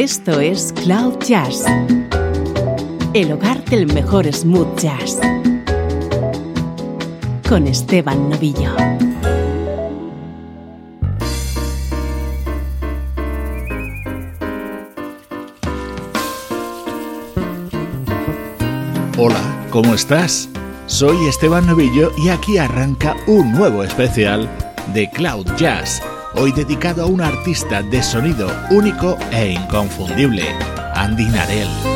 Esto es Cloud Jazz, el hogar del mejor smooth jazz, con Esteban Novillo. Hola, ¿cómo estás? Soy Esteban Novillo y aquí arranca un nuevo especial de Cloud Jazz, hoy dedicado a un artista de sonido único e inconfundible, Andy Narell.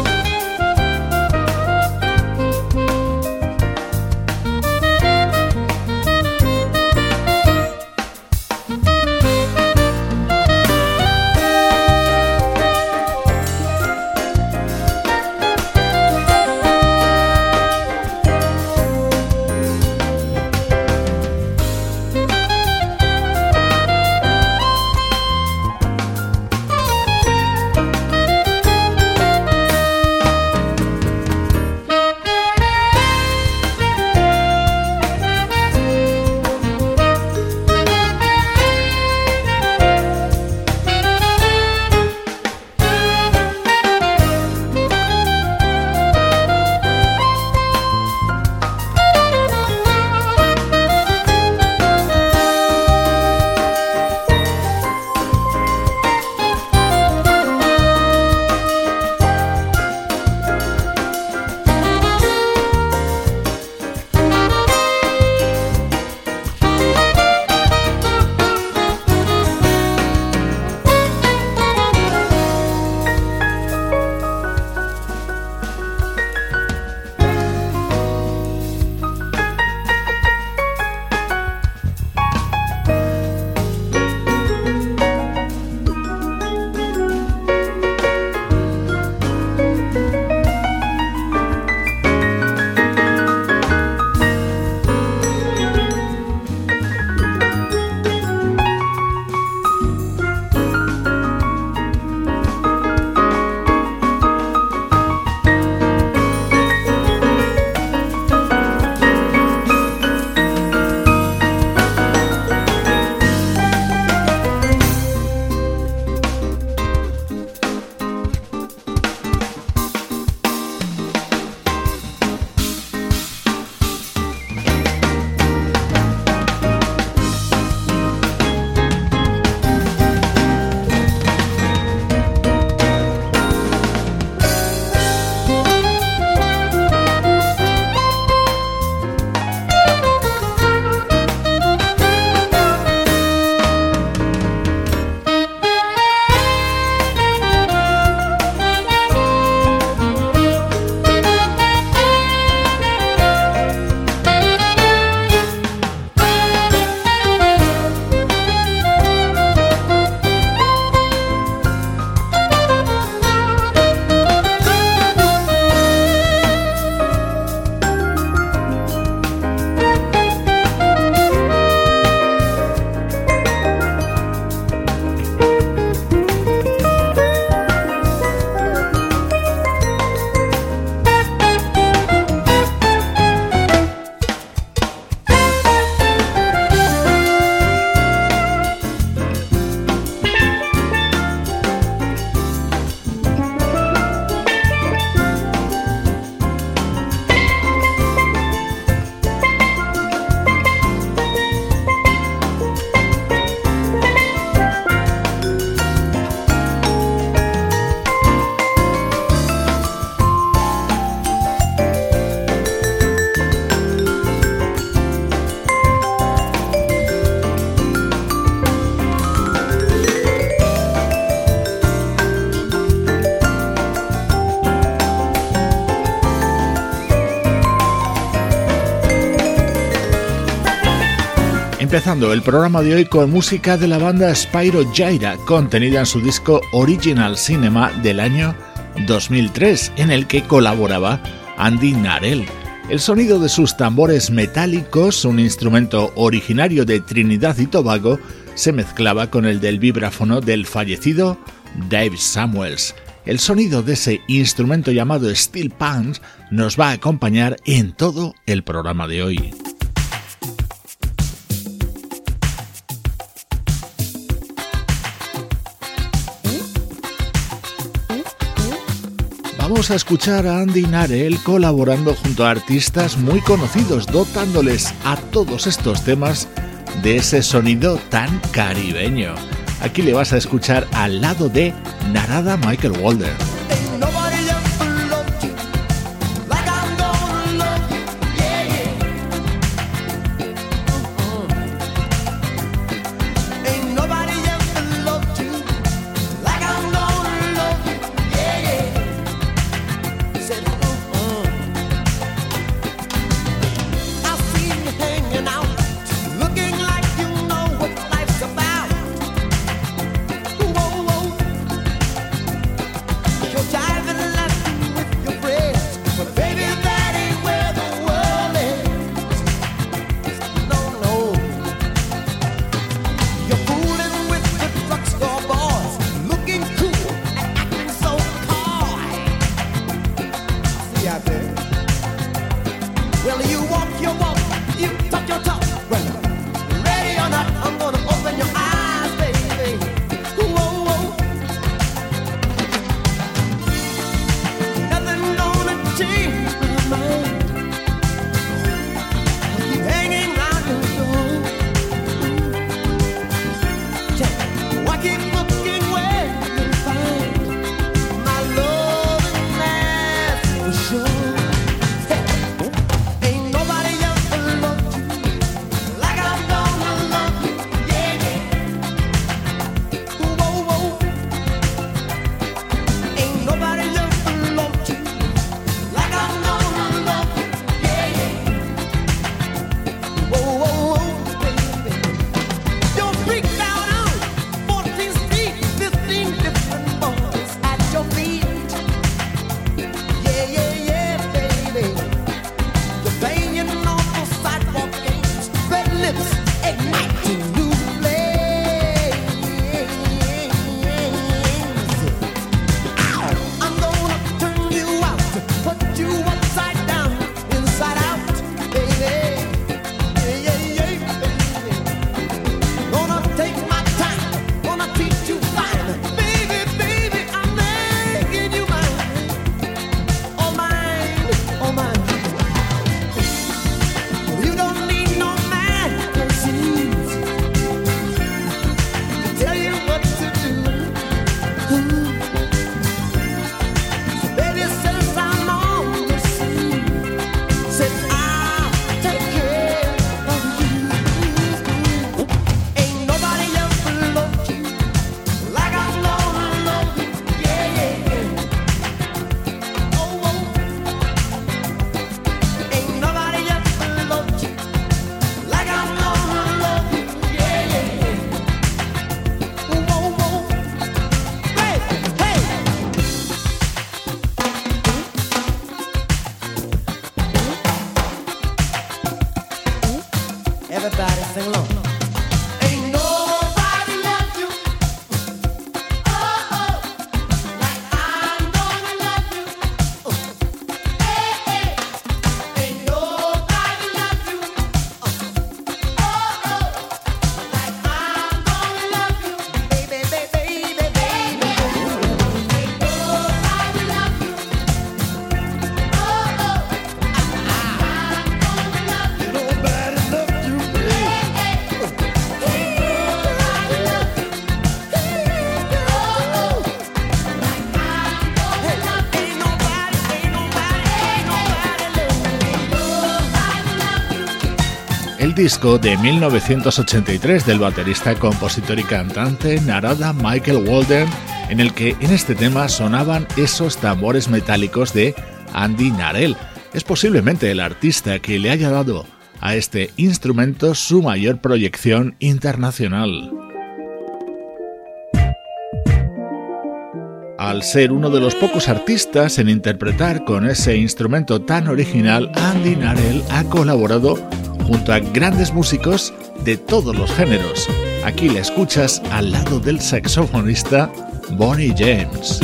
Empezando el programa de hoy con música de la banda Spyro Gyra, contenida en su disco Original Cinema del año 2003, en el que colaboraba Andy Narell. El sonido de sus tambores metálicos, un instrumento originario de Trinidad y Tobago, se mezclaba con el del vibráfono del fallecido Dave Samuels. El sonido de ese instrumento llamado Steel Pants nos va a acompañar en todo el programa de hoy. Vamos a escuchar a Andy Narel colaborando junto a artistas muy conocidos, dotándoles a todos estos temas de ese sonido tan caribeño. Aquí le vas a escuchar al lado de Narada Michael Walder. Disco de 1983 del baterista, compositor y cantante Narada Michael Walden, en el que en este tema sonaban esos tambores metálicos de Andy Narell. Es posiblemente el artista que le haya dado a este instrumento su mayor proyección internacional. Al ser uno de los pocos artistas en interpretar con ese instrumento tan original, Andy Narell ha colaborado junto a grandes músicos de todos los géneros. Aquí le escuchas al lado del saxofonista Bonnie James.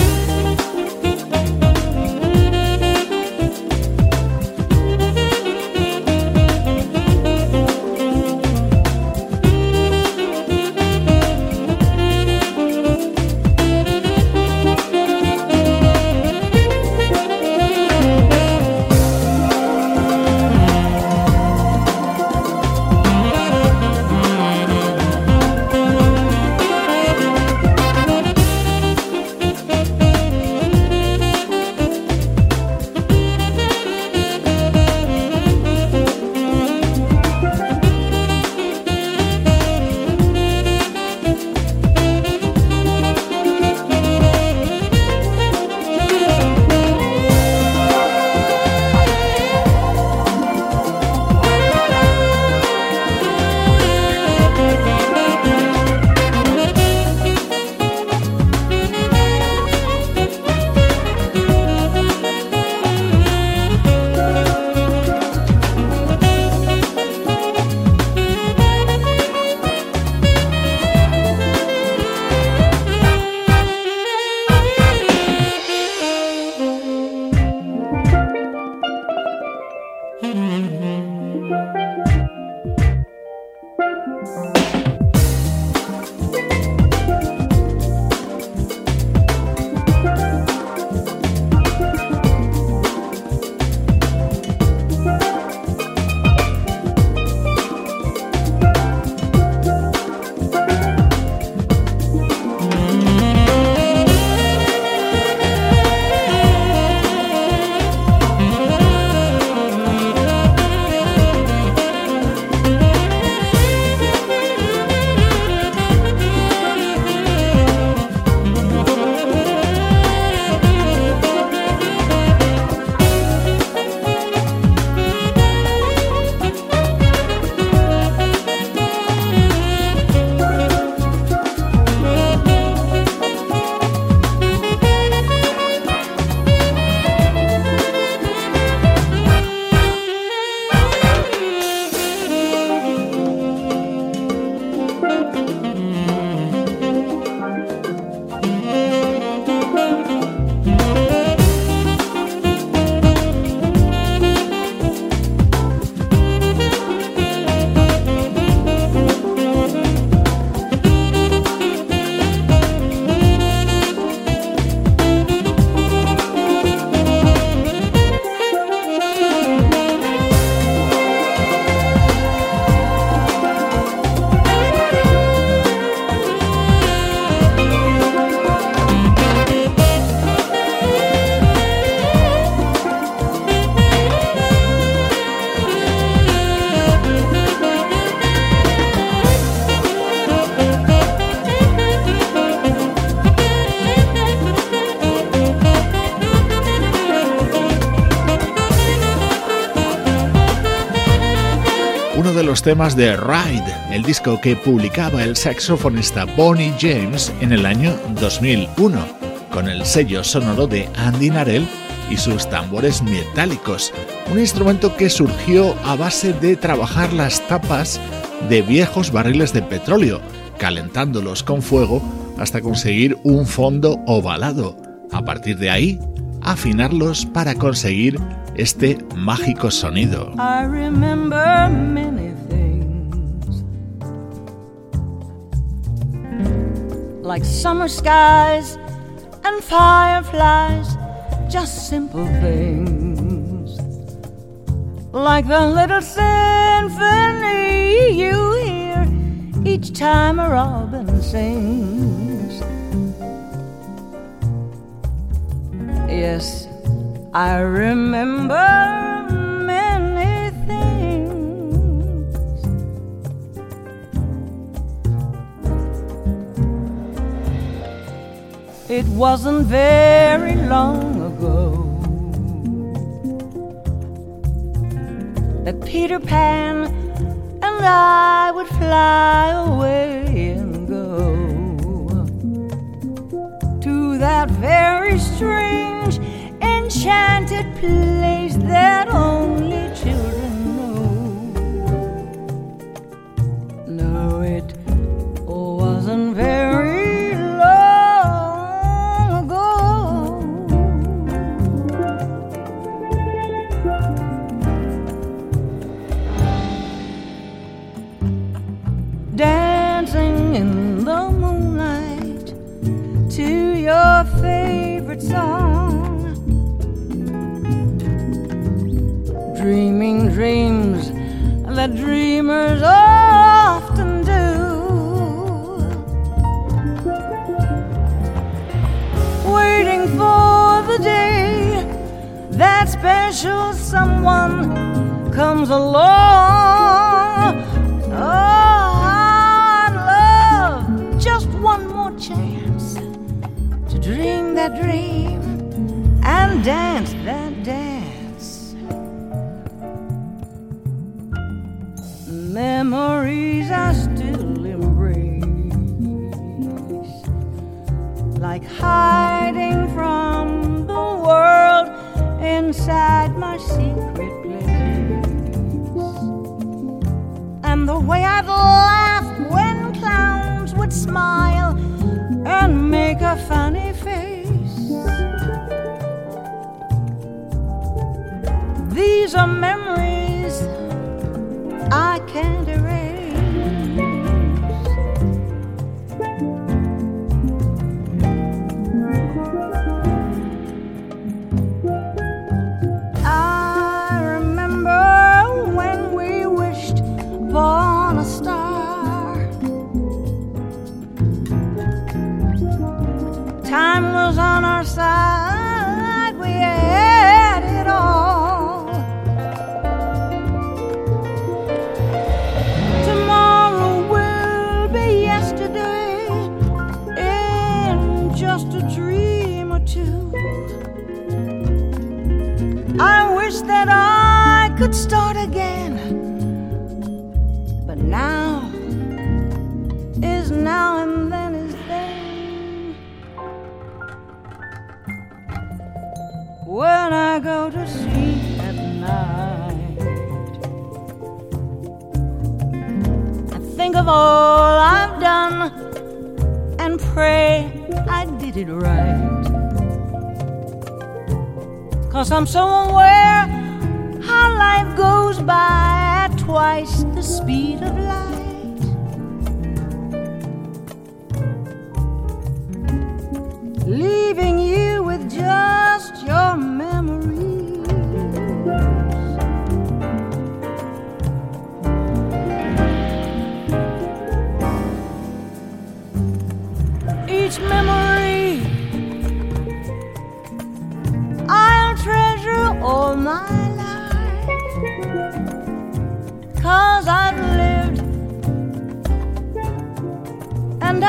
Temas de Ride, el disco que publicaba el saxofonista Bonnie James en el año 2001, con el sello sonoro de Andy Narell y sus tambores metálicos, un instrumento que surgió a base de trabajar las tapas de viejos barriles de petróleo, calentándolos con fuego hasta conseguir un fondo ovalado. A partir de ahí, afinarlos para conseguir este mágico sonido. Like summer skies and fireflies, just simple things, like the little symphony you hear each time a robin sings. Yes, I remember It wasn't very long ago that Peter Pan and I would fly away and go to that very strange enchanted place that only children dreamers often do. Waiting for the day that special someone comes along. Like hiding from the world inside my secret place, and the way I'd laugh when clowns would smile and make a funny start again, but now is now and then is then. When I go to sleep at night. I think of all I've done and pray I did it right. Cause I'm so aware goes by at twice the speed of light. Leaving you with just your memories. each memory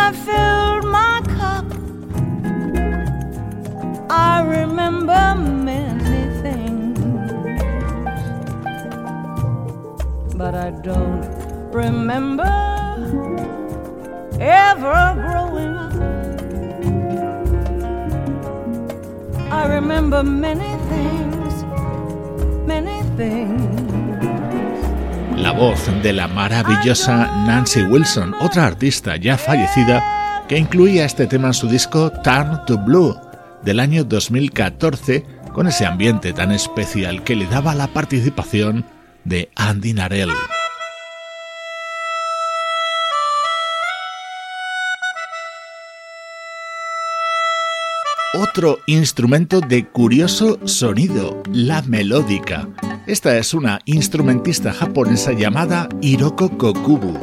I've filled my cup. I remember many things, but I don't remember ever growing up. I remember many things, many things. La voz de la maravillosa Nancy Wilson, otra artista ya fallecida que incluía este tema en su disco Turn to Blue del año 2014 con ese ambiente tan especial que le daba la participación de Andy Narell. Otro instrumento de curioso sonido, la melódica. Esta es una instrumentista japonesa llamada Hiroko Kokubu.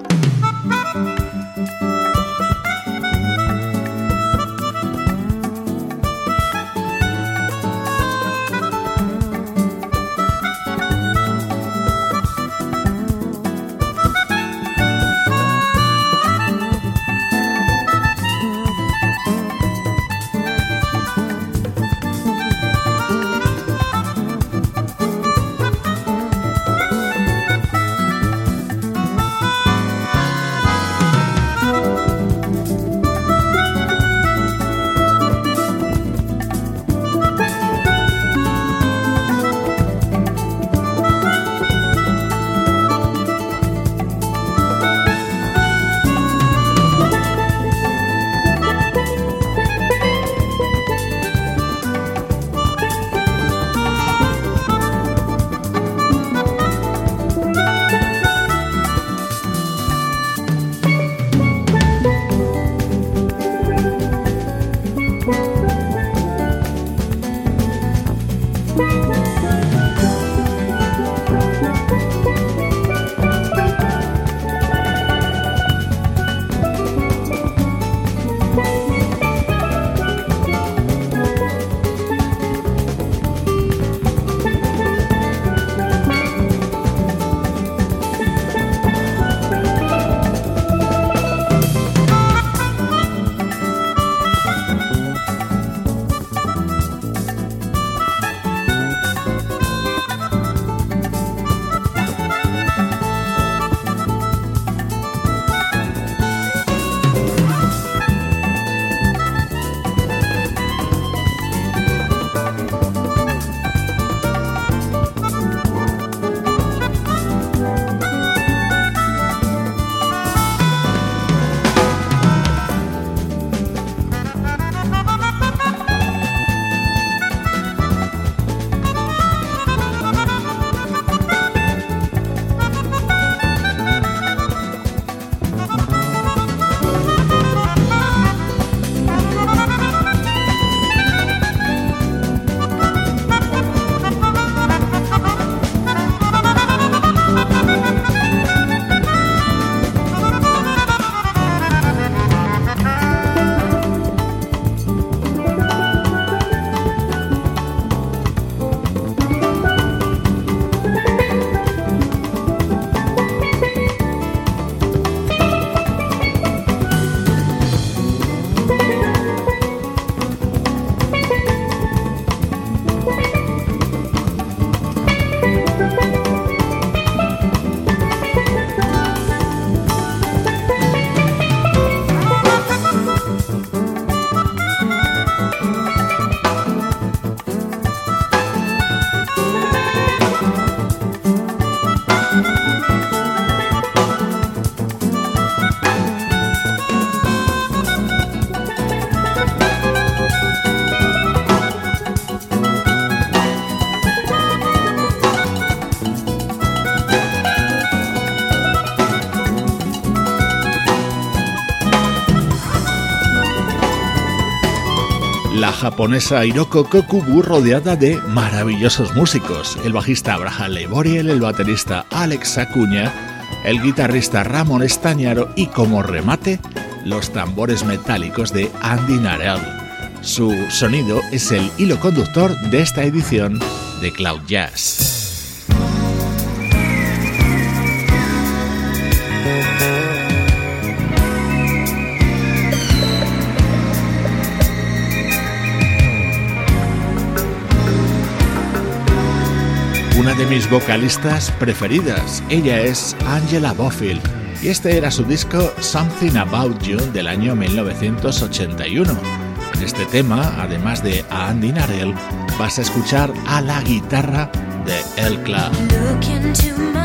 Japonesa Hiroko Kokubu rodeada de maravillosos músicos, el bajista Abraham Leiboriel, el baterista Alex Acuña, el guitarrista Ramón Estañaro y como remate, los tambores metálicos de Andy Narell. Su sonido es el hilo conductor de esta edición de Cloud Jazz. De mis vocalistas preferidas. Ella es Angela Bofill y este era su disco Something About You del año 1981. En este tema, además de a Andy Narell, vas a escuchar a la guitarra de El Club.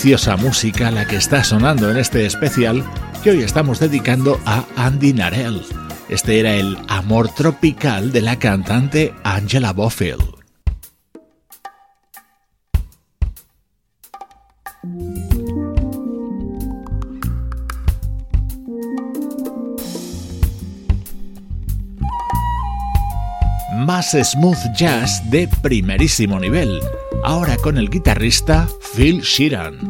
Deliciosa música la que está sonando en este especial que hoy estamos dedicando a Andy Narell. Este era el amor tropical de la cantante Angela Bofill. Más smooth jazz de primerísimo nivel, ahora con el guitarrista Phil Sheeran.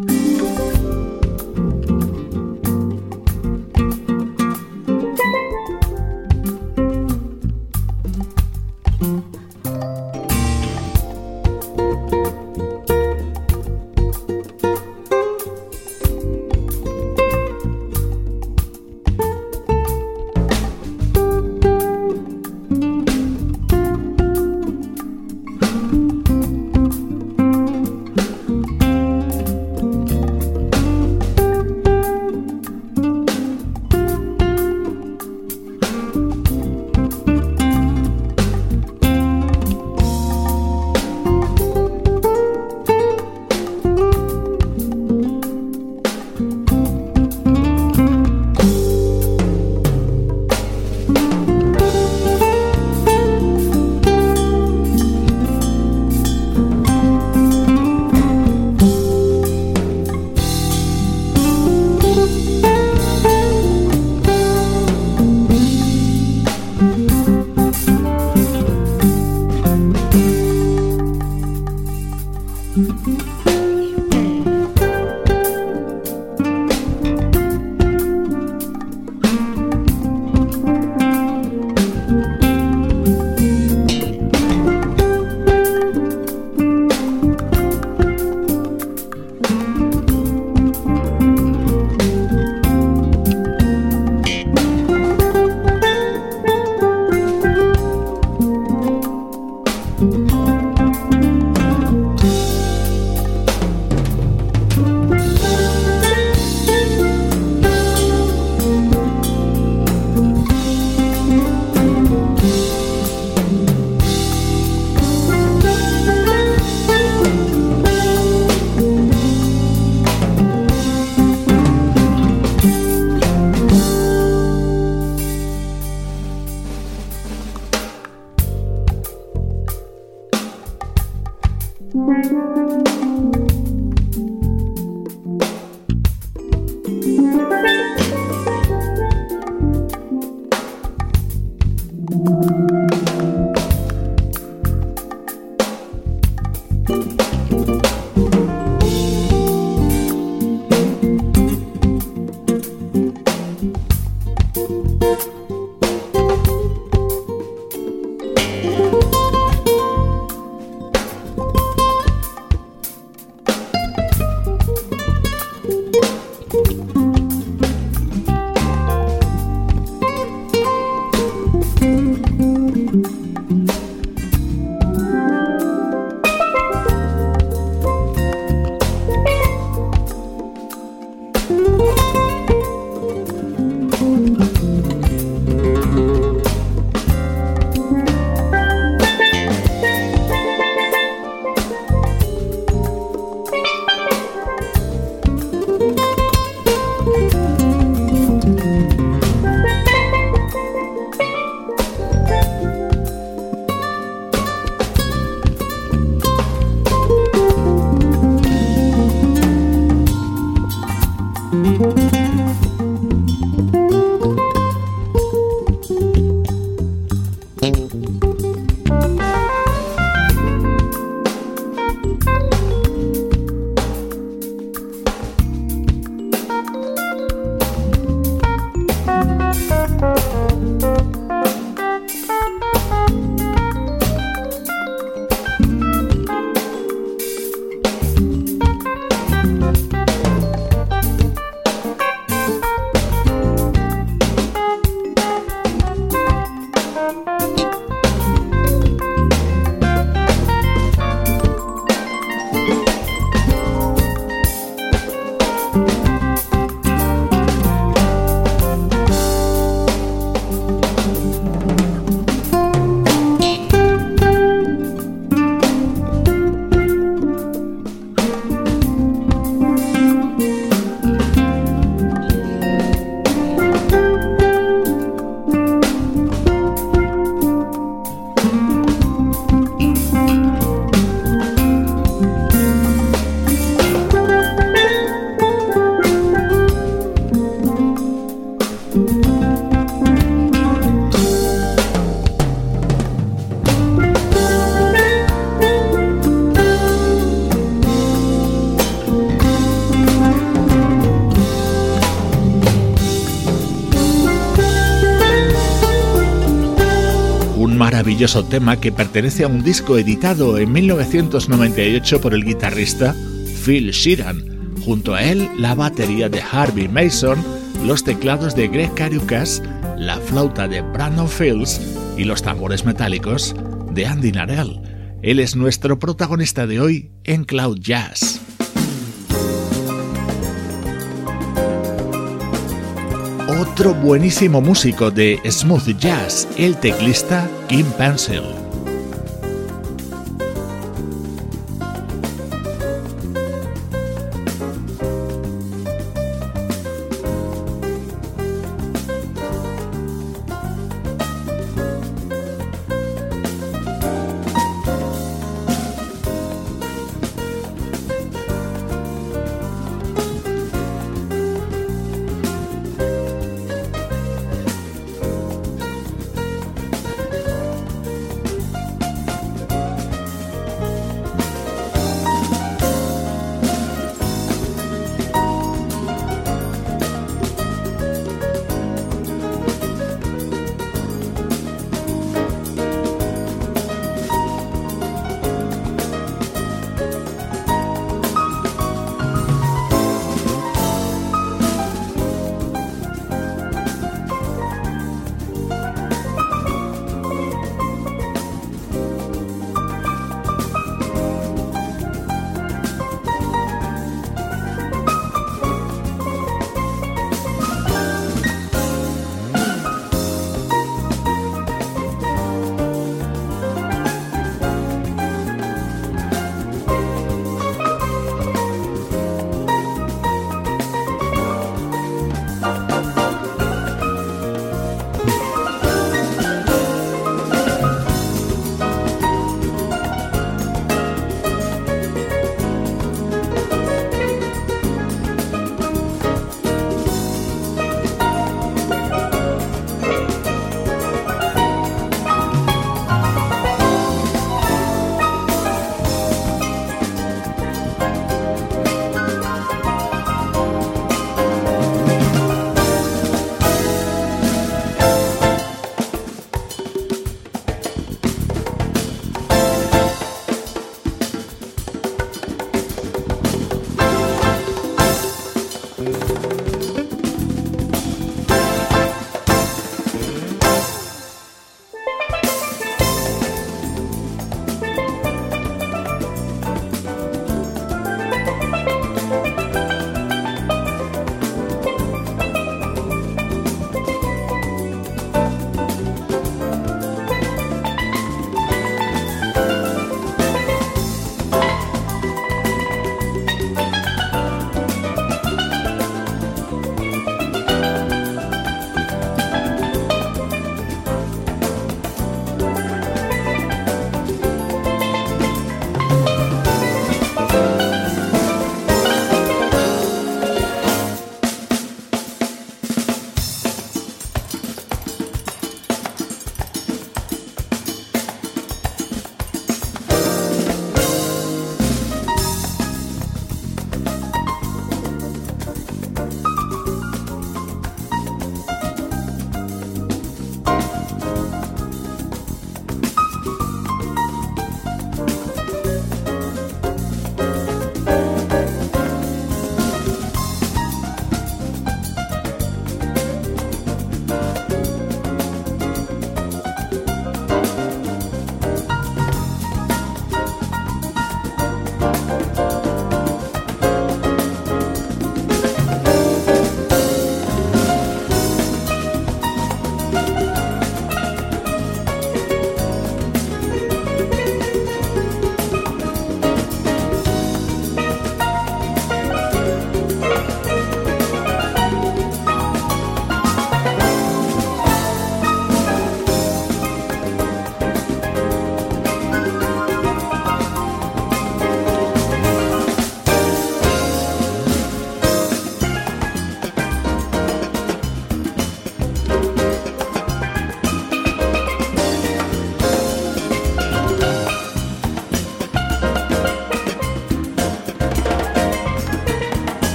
Maravilloso tema que pertenece a un disco editado en 1998 por el guitarrista Phil Sheeran. Junto a él, la batería de Harvey Mason, los teclados de Greg Carucas, la flauta de Brandon Fields y los tambores metálicos de Andy Narell. Él es nuestro protagonista de hoy en Cloud Jazz. Otro buenísimo músico de smooth jazz, el teclista Kim Pencil.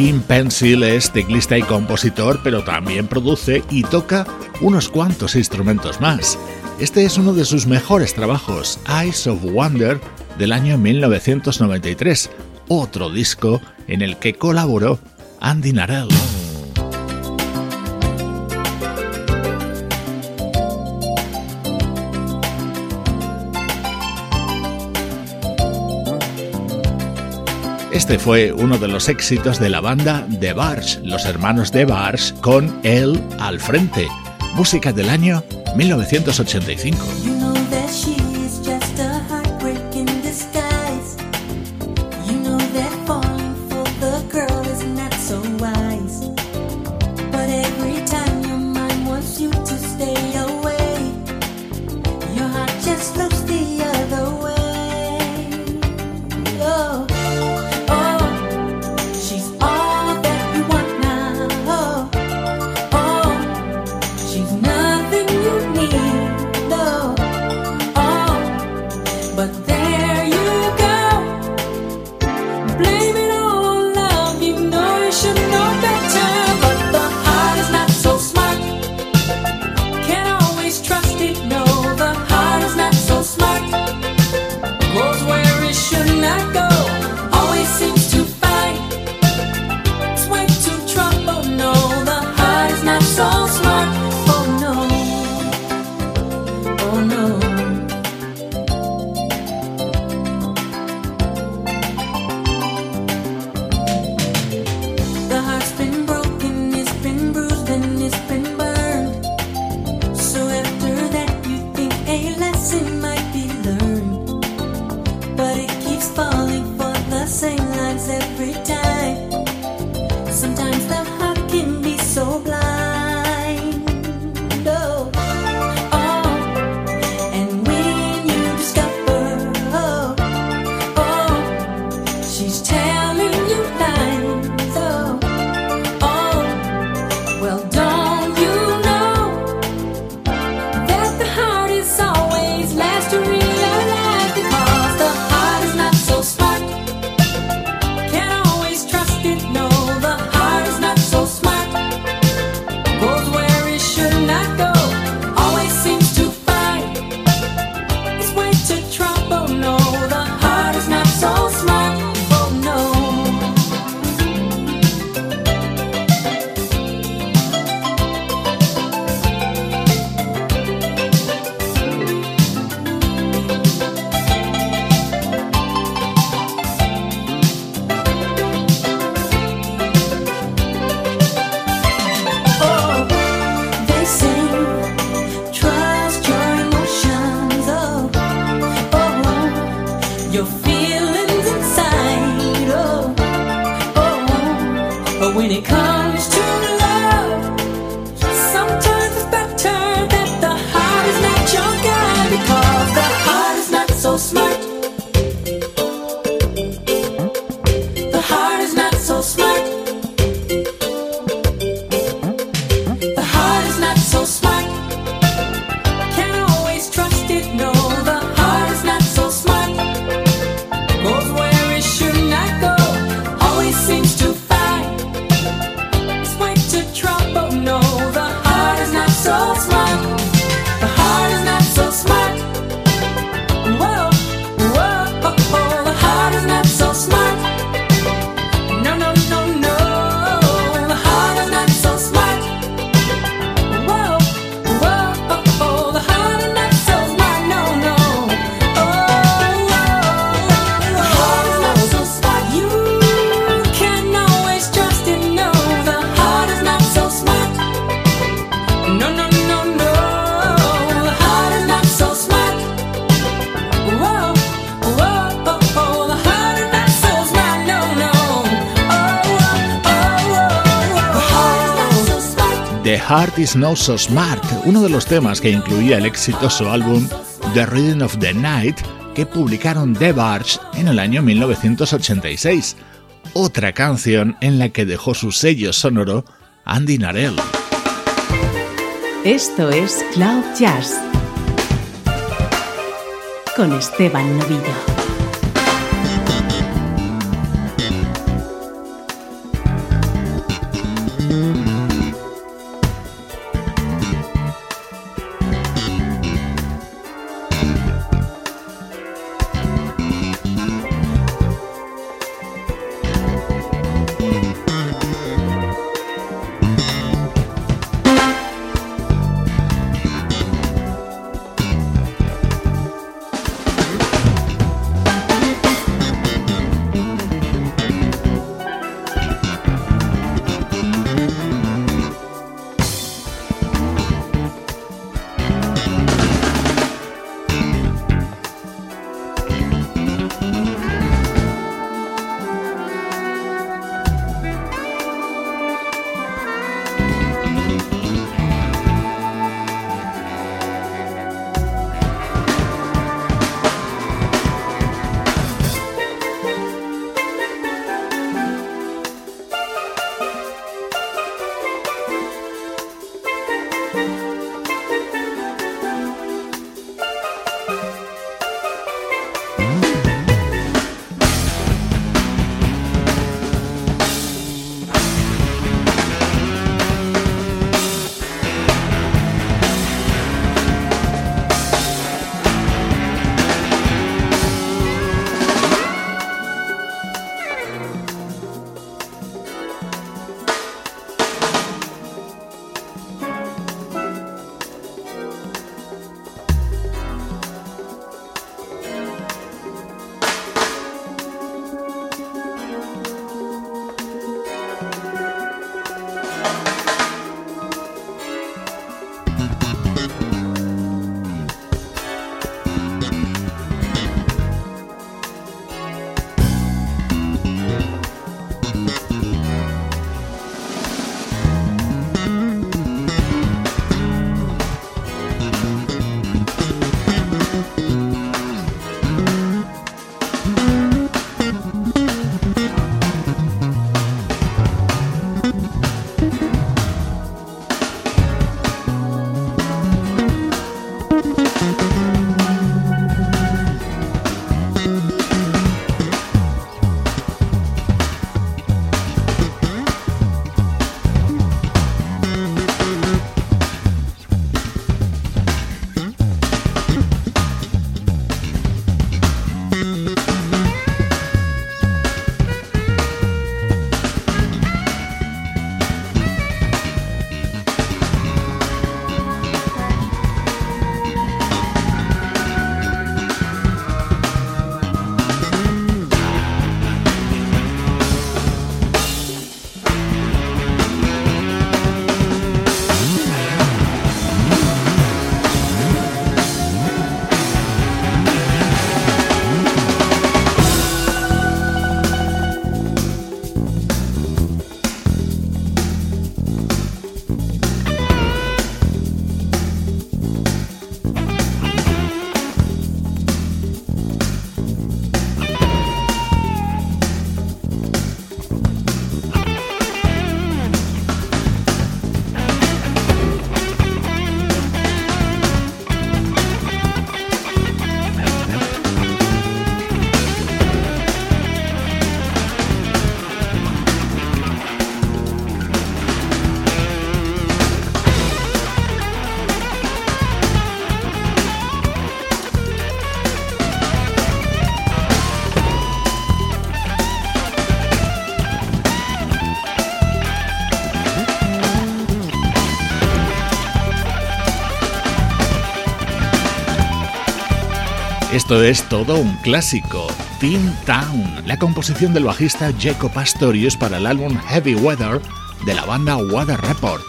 Kim Pencil es teclista y compositor, pero también produce y toca unos cuantos instrumentos más. Este es uno de sus mejores trabajos, Eyes of Wonder, del año 1993, otro disco en el que colaboró Andy Narell. Este fue uno de los éxitos de la banda The Barge, los hermanos de Barge, con él al frente. Música del año 1985. Heart is No So Smart, uno de los temas que incluía el exitoso álbum The Rhythm of the Night que publicaron The Barge en el año 1986, otra canción en la que dejó su sello sonoro Andy Narell. Esto es Cloud Jazz con Esteban Novillo. Esto es todo un clásico, Team Town, la composición del bajista Jacob Pastorius para el álbum Heavy Weather de la banda Weather Report.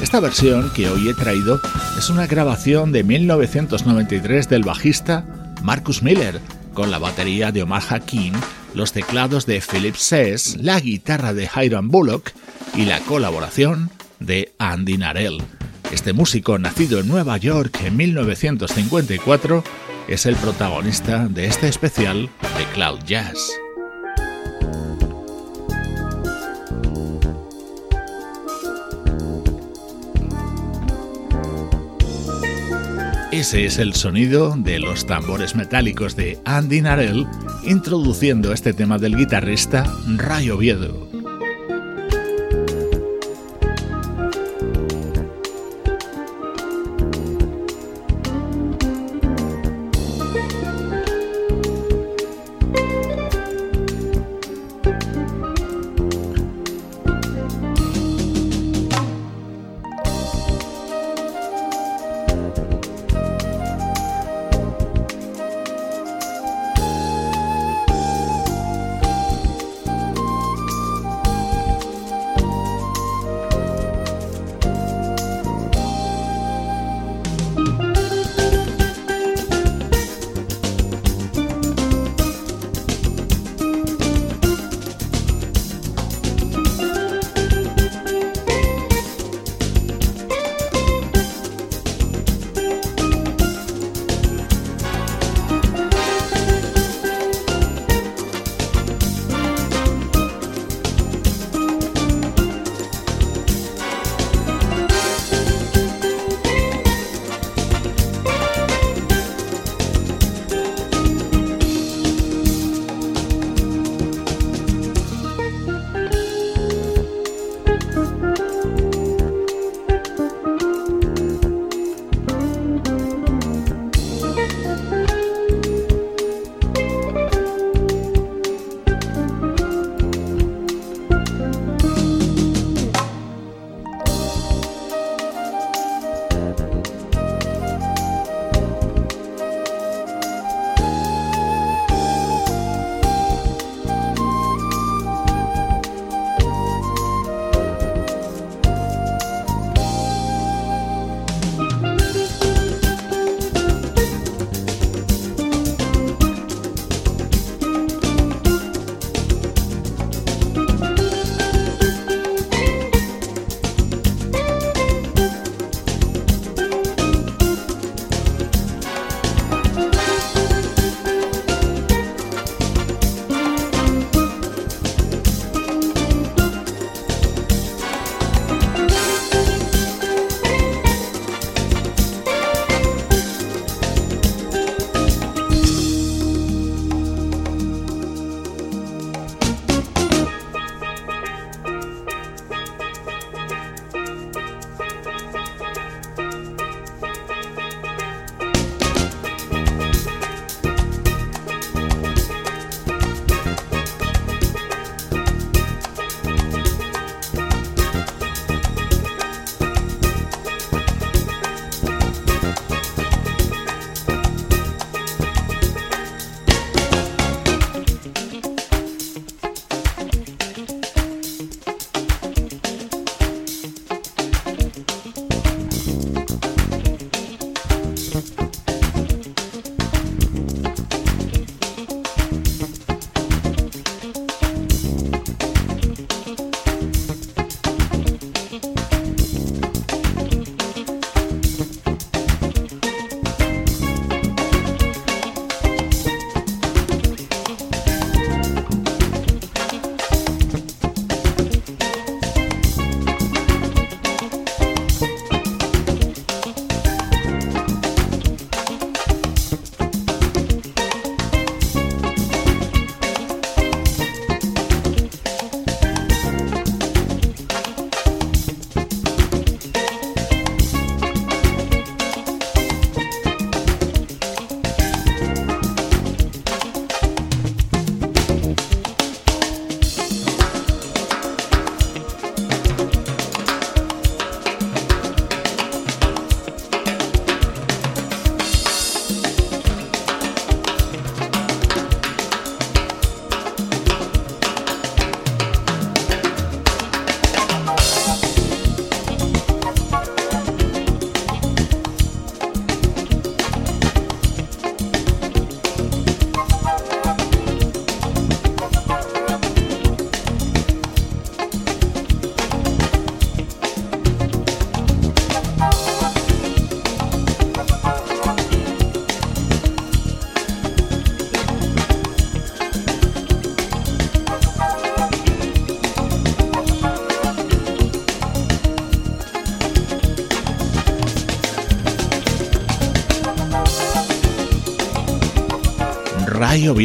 Esta versión que hoy he traído es una grabación de 1993 del bajista Marcus Miller, con la batería de Omar Hakim, los teclados de Philip Sess, la guitarra de Hiram Bullock y la colaboración de Andy Narell. Este músico, nacido en Nueva York en 1954, es el protagonista de este especial de Cloud Jazz. Ese es el sonido de los tambores metálicos de Andy Narell introduciendo este tema del guitarrista Ray Oviedo.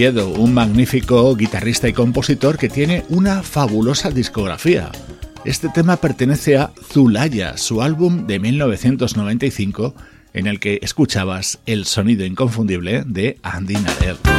Un magnífico guitarrista y compositor que tiene una fabulosa discografía. Este tema pertenece a Zulaya, su álbum de 1995, en el que escuchabas el sonido inconfundible de Andy Nader.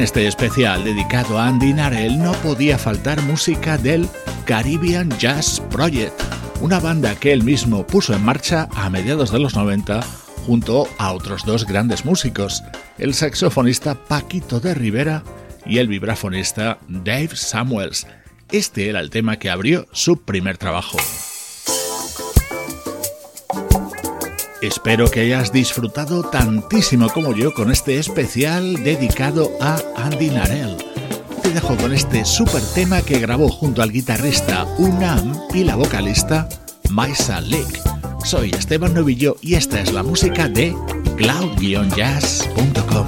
En este especial dedicado a Andy Narell no podía faltar música del Caribbean Jazz Project, una banda que él mismo puso en marcha a mediados de los 90 junto a otros dos grandes músicos, el saxofonista Paquito de Rivera y el vibrafonista Dave Samuels. Este era el tema que abrió su primer trabajo. Espero que hayas disfrutado tantísimo como yo con este especial dedicado a Andy Narell. Te dejo con este super tema que grabó junto al guitarrista Unam y la vocalista Maisa Lake. Soy Esteban Novillo y esta es la música de cloud-jazz.com.